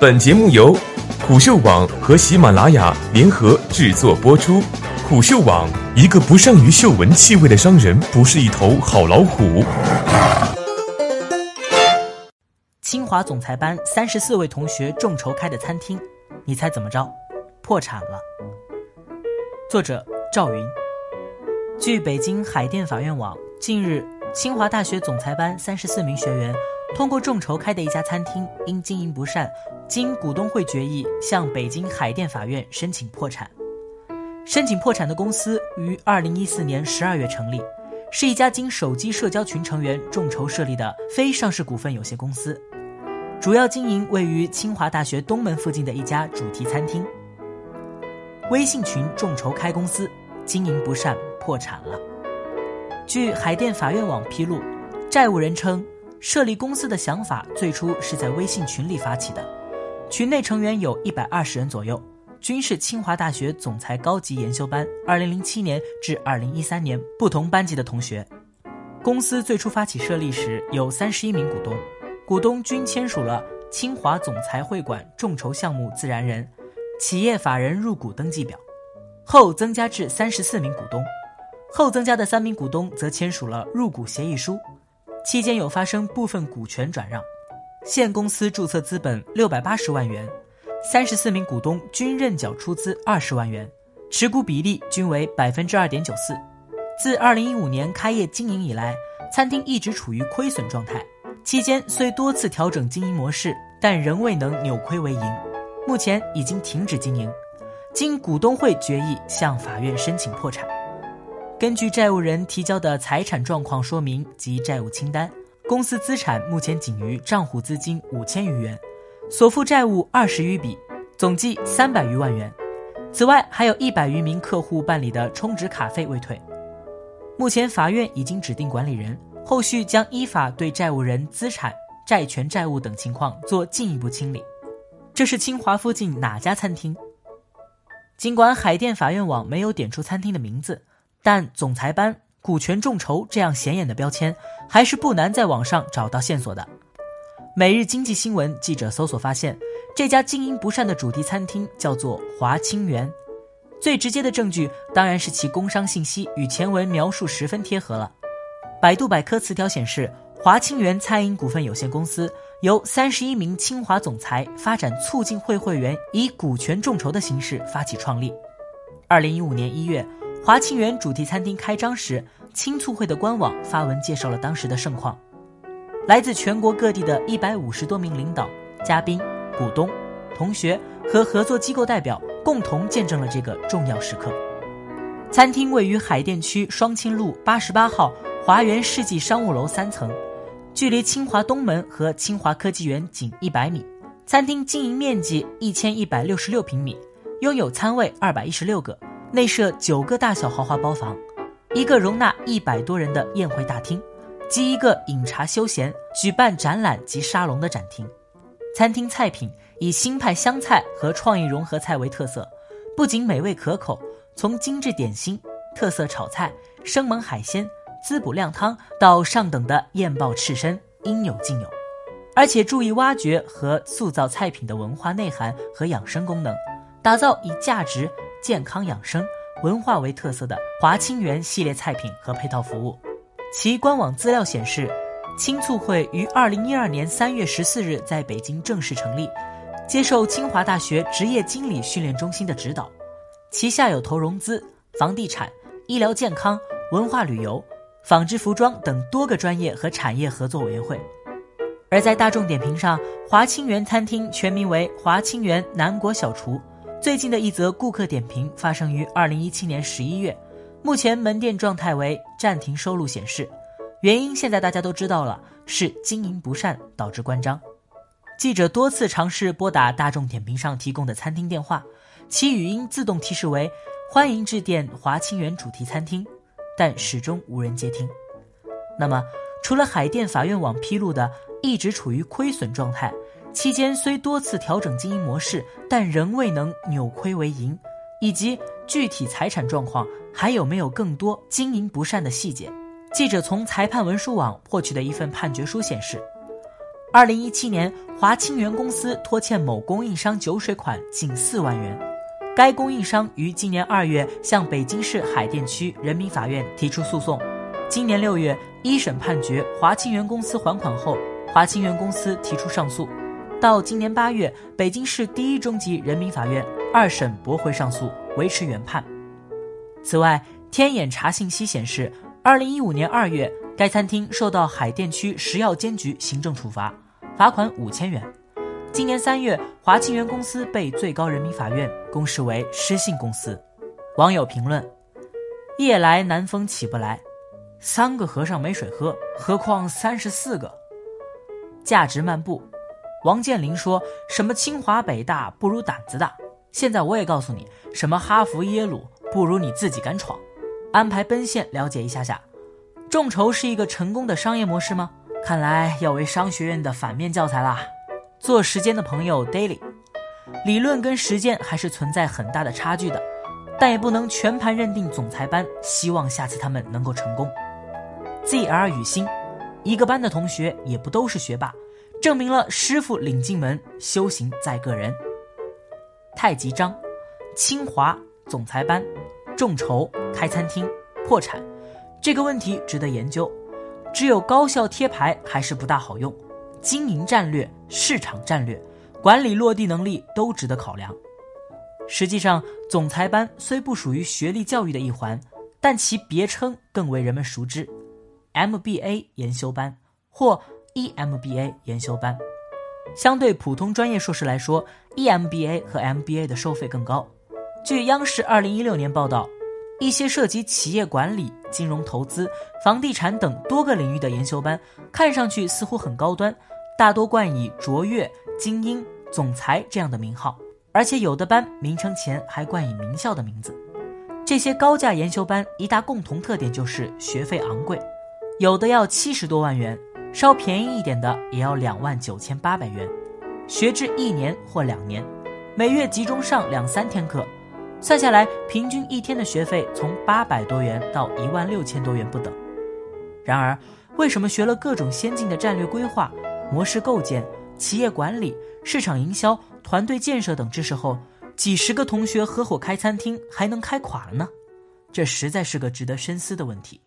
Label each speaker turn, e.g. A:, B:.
A: 本节目由虎嗅网和喜马拉雅联合制作播出。虎嗅网：一个不善于嗅闻气味的商人，不是一头好老虎。
B: 清华总裁班三十四位同学众筹开的餐厅，你猜怎么着？破产了。作者赵云。据北京海淀法院网，近日，清华大学总裁班三十四名学员通过众筹开的一家餐厅，因经营不善，经股东会决议向北京海淀法院申请破产。申请破产的公司于二零一四年十二月成立，是一家经手机社交群成员众筹设立的非上市股份有限公司。主要经营位于清华大学东门附近的一家主题餐厅。微信群众筹开公司，经营不善破产了。据海淀法院网披露，债务人称，设立公司的想法最初是在微信群里发起的，群内成员有一百二十人左右，均是清华大学总裁高级研修班二零零七年至二零一三年不同班级的同学。公司最初发起设立时有三十一名股东。股东均签署了清华总裁会馆众筹项目自然人、企业法人入股登记表，后增加至三十四名股东，后增加的三名股东则签署了入股协议书，期间有发生部分股权转让。现公司注册资本六百八十万元，三十四名股东均认缴出资二十万元，持股比例均为百分之二点九四。自二零一五年开业经营以来，餐厅一直处于亏损状态。期间虽多次调整经营模式，但仍未能扭亏为盈，目前已经停止经营。经股东会决议向法院申请破产。根据债务人提交的财产状况说明及债务清单，公司资产目前仅余账户资金五千余元，所负债务二十余笔，总计三百余万元。此外，还有一百余名客户办理的充值卡费未退。目前法院已经指定管理人。后续将依法对债务人资产、债权、债务等情况做进一步清理。这是清华附近哪家餐厅？尽管海淀法院网没有点出餐厅的名字，但总裁班、股权众筹这样显眼的标签，还是不难在网上找到线索的。每日经济新闻记者搜索发现，这家经营不善的主题餐厅叫做华清园。最直接的证据当然是其工商信息与前文描述十分贴合了。百度百科词条显示，华清源餐饮股份有限公司由三十一名清华总裁发展促进会会员以股权众筹的形式发起创立。二零一五年一月，华清园主题餐厅开张时，青促会的官网发文介绍了当时的盛况。来自全国各地的一百五十多名领导、嘉宾、股东、同学和合作机构代表共同见证了这个重要时刻。餐厅位于海淀区双清路八十八号。华园世纪商务楼三层，距离清华东门和清华科技园仅一百米。餐厅经营面积一千一百六十六平米，拥有餐位二百一十六个，内设九个大小豪华包房，一个容纳一百多人的宴会大厅，及一个饮茶休闲、举办展览及沙龙的展厅。餐厅菜品以新派湘菜和创意融合菜为特色，不仅美味可口，从精致点心、特色炒菜、生猛海鲜。滋补靓汤到上等的燕鲍刺身，应有尽有，而且注意挖掘和塑造菜品的文化内涵和养生功能，打造以价值、健康、养生、文化为特色的华清园系列菜品和配套服务。其官网资料显示，青促会于二零一二年三月十四日在北京正式成立，接受清华大学职业经理训练中心的指导，旗下有投融资、房地产、医疗健康、文化旅游。纺织服装等多个专业和产业合作委员会，而在大众点评上，华清园餐厅全名为华清园南国小厨。最近的一则顾客点评发生于二零一七年十一月，目前门店状态为暂停收录显示，原因现在大家都知道了，是经营不善导致关张。记者多次尝试拨打大众点评上提供的餐厅电话，其语音自动提示为欢迎致电华清园主题餐厅。但始终无人接听。那么，除了海淀法院网披露的一直处于亏损状态，期间虽多次调整经营模式，但仍未能扭亏为盈，以及具体财产状况还有没有更多经营不善的细节？记者从裁判文书网获取的一份判决书显示，二零一七年，华清源公司拖欠某供应商酒水款近四万元，该供应商于今年二月向北京市海淀区人民法院提出诉讼。今年六月，一审判决华清源公司还款后，华清源公司提出上诉。到今年八月，北京市第一中级人民法院二审驳回上诉，维持原判。此外，天眼查信息显示，二零一五年二月。该餐厅受到海淀区食药监局行政处罚，罚款五千元。今年三月，华清源公司被最高人民法院公示为失信公司。网友评论：夜来南风起不来，三个和尚没水喝，何况三十四个？价值漫步，王健林说什么清华北大不如胆子大。现在我也告诉你，什么哈佛耶鲁不如你自己敢闯。安排奔现了解一下下。众筹是一个成功的商业模式吗？看来要为商学院的反面教材啦。做时间的朋友 Daily，理论跟实践还是存在很大的差距的，但也不能全盘认定总裁班，希望下次他们能够成功。ZR 雨欣，一个班的同学也不都是学霸，证明了师傅领进门，修行在个人。太极章，清华总裁班，众筹开餐厅破产。这个问题值得研究，只有高效贴牌还是不大好用。经营战略、市场战略、管理落地能力都值得考量。实际上，总裁班虽不属于学历教育的一环，但其别称更为人们熟知：MBA 研修班或 EMBA 研修班。相对普通专业硕士来说，EMBA 和 MBA 的收费更高。据央视二零一六年报道。一些涉及企业管理、金融投资、房地产等多个领域的研修班，看上去似乎很高端，大多冠以卓越、精英、总裁这样的名号，而且有的班名称前还冠以名校的名字。这些高价研修班一大共同特点就是学费昂贵，有的要七十多万元，稍便宜一点的也要两万九千八百元，学制一年或两年，每月集中上两三天课。算下来，平均一天的学费从八百多元到一万六千多元不等。然而，为什么学了各种先进的战略规划、模式构建、企业管理、市场营销、团队建设等知识后，几十个同学合伙开餐厅还能开垮了呢？这实在是个值得深思的问题。